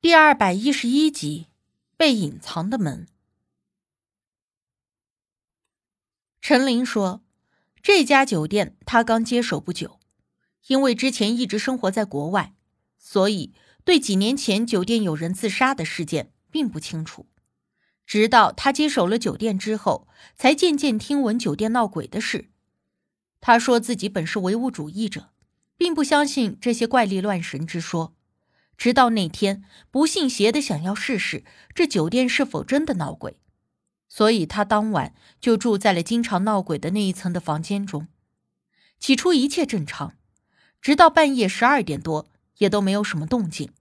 第二百一十一集，被隐藏的门。陈琳说：“这家酒店他刚接手不久，因为之前一直生活在国外，所以对几年前酒店有人自杀的事件并不清楚。直到他接手了酒店之后，才渐渐听闻酒店闹鬼的事。他说自己本是唯物主义者，并不相信这些怪力乱神之说。”直到那天，不信邪的想要试试这酒店是否真的闹鬼，所以他当晚就住在了经常闹鬼的那一层的房间中。起初一切正常，直到半夜十二点多也都没有什么动静，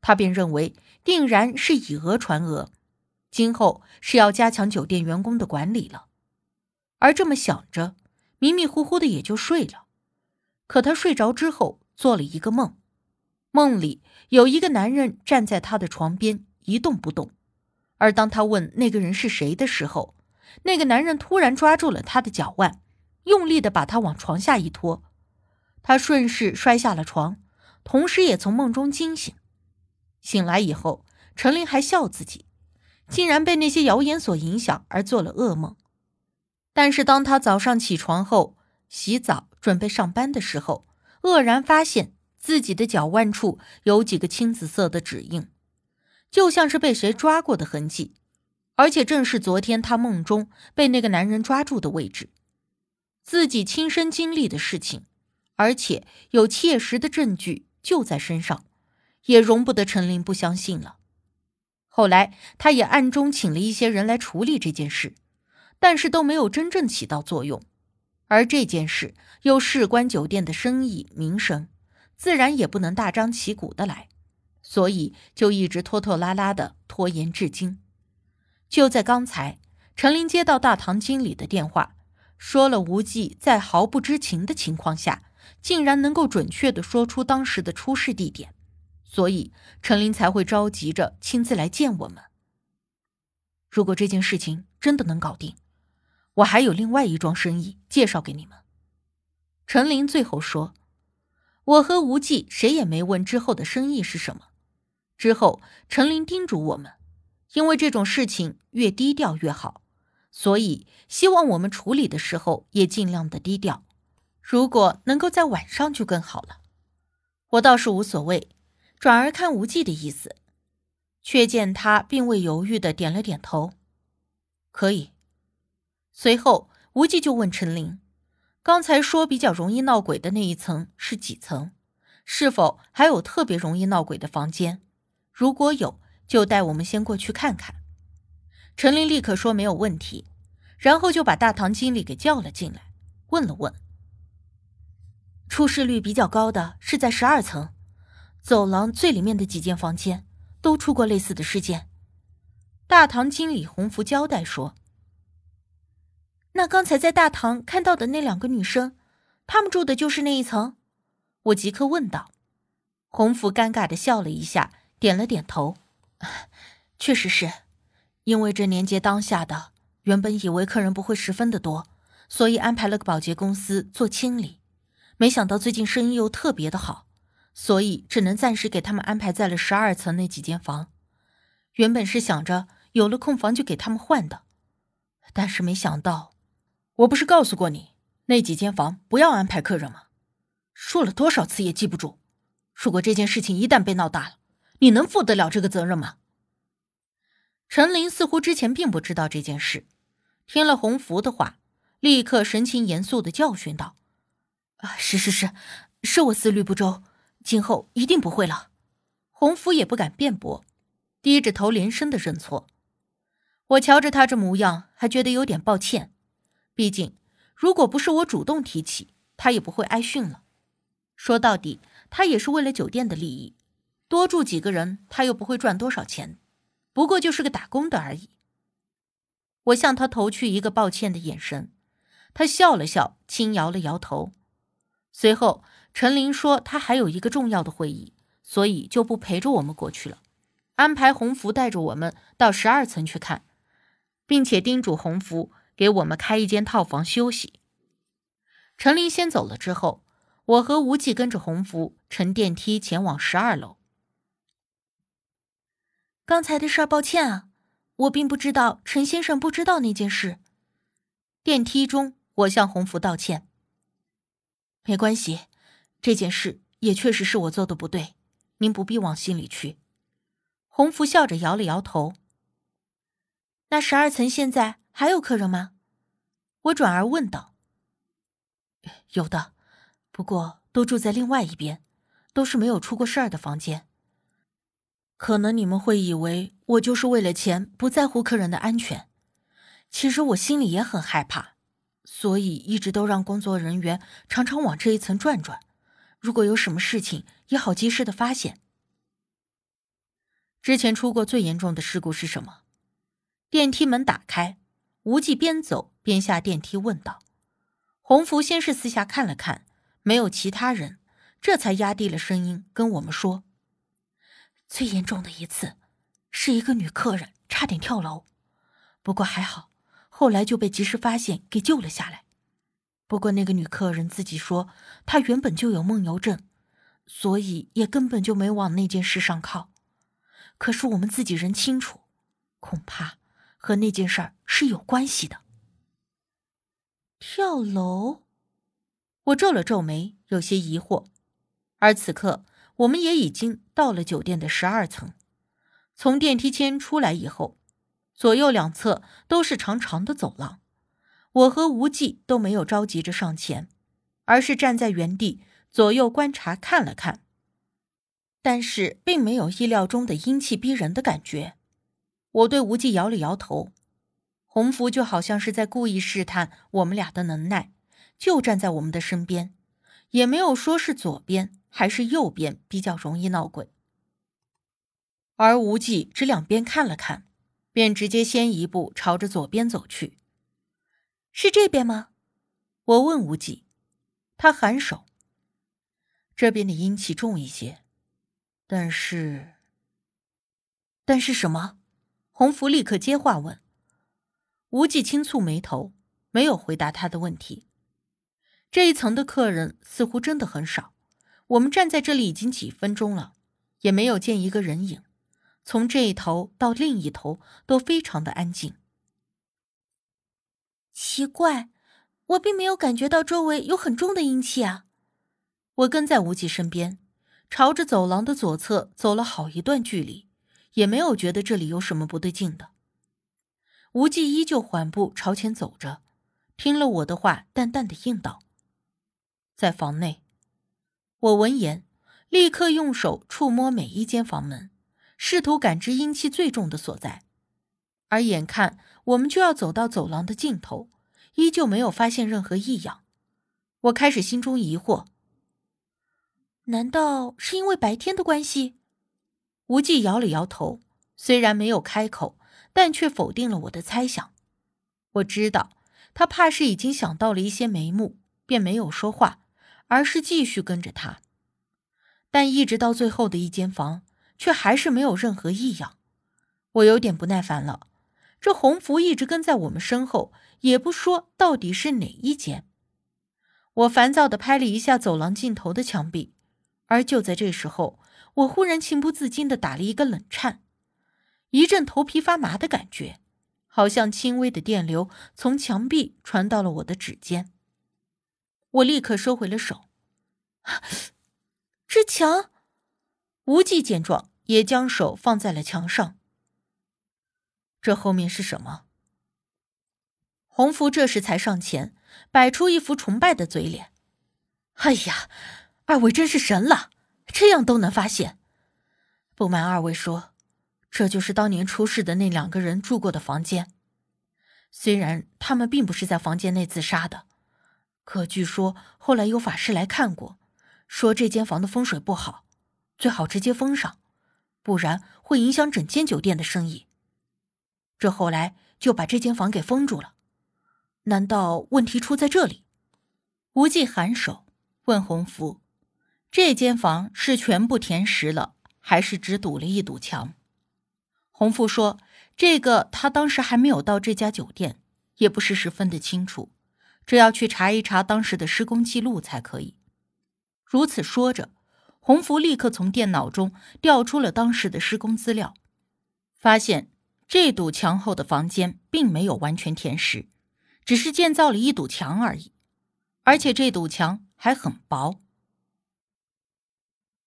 他便认为定然是以讹传讹，今后是要加强酒店员工的管理了。而这么想着，迷迷糊糊的也就睡了。可他睡着之后，做了一个梦。梦里有一个男人站在他的床边一动不动，而当他问那个人是谁的时候，那个男人突然抓住了他的脚腕，用力的把他往床下一拖，他顺势摔下了床，同时也从梦中惊醒。醒来以后，陈琳还笑自己，竟然被那些谣言所影响而做了噩梦。但是当他早上起床后洗澡准备上班的时候，愕然发现。自己的脚腕处有几个青紫色的指印，就像是被谁抓过的痕迹，而且正是昨天他梦中被那个男人抓住的位置。自己亲身经历的事情，而且有切实的证据就在身上，也容不得陈琳不相信了。后来他也暗中请了一些人来处理这件事，但是都没有真正起到作用。而这件事又事关酒店的生意名声。自然也不能大张旗鼓的来，所以就一直拖拖拉拉的拖延至今。就在刚才，陈琳接到大堂经理的电话，说了无忌在毫不知情的情况下，竟然能够准确的说出当时的出事地点，所以陈琳才会着急着亲自来见我们。如果这件事情真的能搞定，我还有另外一桩生意介绍给你们。陈琳最后说。我和无忌谁也没问之后的生意是什么。之后，陈琳叮嘱我们，因为这种事情越低调越好，所以希望我们处理的时候也尽量的低调。如果能够在晚上就更好了。我倒是无所谓，转而看无忌的意思，却见他并未犹豫的点了点头，可以。随后，无忌就问陈琳。刚才说比较容易闹鬼的那一层是几层？是否还有特别容易闹鬼的房间？如果有，就带我们先过去看看。陈琳立刻说没有问题，然后就把大堂经理给叫了进来，问了问。出事率比较高的是在十二层，走廊最里面的几间房间都出过类似的事件。大堂经理洪福交代说。那刚才在大堂看到的那两个女生，她们住的就是那一层？我即刻问道。洪福尴尬的笑了一下，点了点头。确实是，因为这年节当下的，原本以为客人不会十分的多，所以安排了个保洁公司做清理。没想到最近生意又特别的好，所以只能暂时给他们安排在了十二层那几间房。原本是想着有了空房就给他们换的，但是没想到。我不是告诉过你那几间房不要安排客人吗？说了多少次也记不住。如果这件事情一旦被闹大了，你能负得了这个责任吗？陈琳似乎之前并不知道这件事，听了洪福的话，立刻神情严肃的教训道：“啊，是是是，是我思虑不周，今后一定不会了。”洪福也不敢辩驳，低着头连声的认错。我瞧着他这模样，还觉得有点抱歉。毕竟，如果不是我主动提起，他也不会挨训了。说到底，他也是为了酒店的利益，多住几个人，他又不会赚多少钱，不过就是个打工的而已。我向他投去一个抱歉的眼神，他笑了笑，轻摇了摇头。随后，陈琳说他还有一个重要的会议，所以就不陪着我们过去了，安排洪福带着我们到十二层去看，并且叮嘱洪福。给我们开一间套房休息。陈琳先走了之后，我和无忌跟着洪福乘电梯前往十二楼。刚才的事儿，抱歉啊，我并不知道陈先生不知道那件事。电梯中，我向洪福道歉。没关系，这件事也确实是我做的不对，您不必往心里去。洪福笑着摇了摇头。那十二层现在还有客人吗？我转而问道。有的，不过都住在另外一边，都是没有出过事儿的房间。可能你们会以为我就是为了钱，不在乎客人的安全。其实我心里也很害怕，所以一直都让工作人员常常往这一层转转，如果有什么事情也好及时的发现。之前出过最严重的事故是什么？电梯门打开，无忌边走边下电梯问道。洪福先是四下看了看，没有其他人，这才压低了声音跟我们说：“最严重的一次，是一个女客人差点跳楼，不过还好。”后来就被及时发现，给救了下来。不过那个女客人自己说，她原本就有梦游症，所以也根本就没往那件事上靠。可是我们自己人清楚，恐怕和那件事儿是有关系的。跳楼？我皱了皱眉，有些疑惑。而此刻，我们也已经到了酒店的十二层，从电梯间出来以后。左右两侧都是长长的走廊，我和无忌都没有着急着上前，而是站在原地左右观察看了看，但是并没有意料中的阴气逼人的感觉。我对无忌摇了摇头，洪福就好像是在故意试探我们俩的能耐，就站在我们的身边，也没有说是左边还是右边比较容易闹鬼，而无忌只两边看了看。便直接先一步朝着左边走去，是这边吗？我问无忌，他颔首。这边的阴气重一些，但是，但是什么？洪福立刻接话问。无忌轻蹙眉头，没有回答他的问题。这一层的客人似乎真的很少，我们站在这里已经几分钟了，也没有见一个人影。从这一头到另一头都非常的安静。奇怪，我并没有感觉到周围有很重的阴气啊！我跟在无忌身边，朝着走廊的左侧走了好一段距离，也没有觉得这里有什么不对劲的。无忌依旧缓步朝前走着，听了我的话，淡淡的应道：“在房内。”我闻言，立刻用手触摸每一间房门。试图感知阴气最重的所在，而眼看我们就要走到走廊的尽头，依旧没有发现任何异样。我开始心中疑惑：难道是因为白天的关系？无忌摇了摇头，虽然没有开口，但却否定了我的猜想。我知道他怕是已经想到了一些眉目，便没有说话，而是继续跟着他。但一直到最后的一间房。却还是没有任何异样，我有点不耐烦了。这红福一直跟在我们身后，也不说到底是哪一间。我烦躁的拍了一下走廊尽头的墙壁，而就在这时候，我忽然情不自禁的打了一个冷颤，一阵头皮发麻的感觉，好像轻微的电流从墙壁传到了我的指尖。我立刻收回了手。这墙。无忌见状，也将手放在了墙上。这后面是什么？洪福这时才上前，摆出一副崇拜的嘴脸。哎呀，二位真是神了，这样都能发现。不瞒二位说，这就是当年出事的那两个人住过的房间。虽然他们并不是在房间内自杀的，可据说后来有法师来看过，说这间房的风水不好。最好直接封上，不然会影响整间酒店的生意。这后来就把这间房给封住了。难道问题出在这里？无忌颔首问洪福：“这间房是全部填实了，还是只堵了一堵墙？”洪福说：“这个他当时还没有到这家酒店，也不是十分的清楚，这要去查一查当时的施工记录才可以。”如此说着。洪福立刻从电脑中调出了当时的施工资料，发现这堵墙后的房间并没有完全填实，只是建造了一堵墙而已，而且这堵墙还很薄。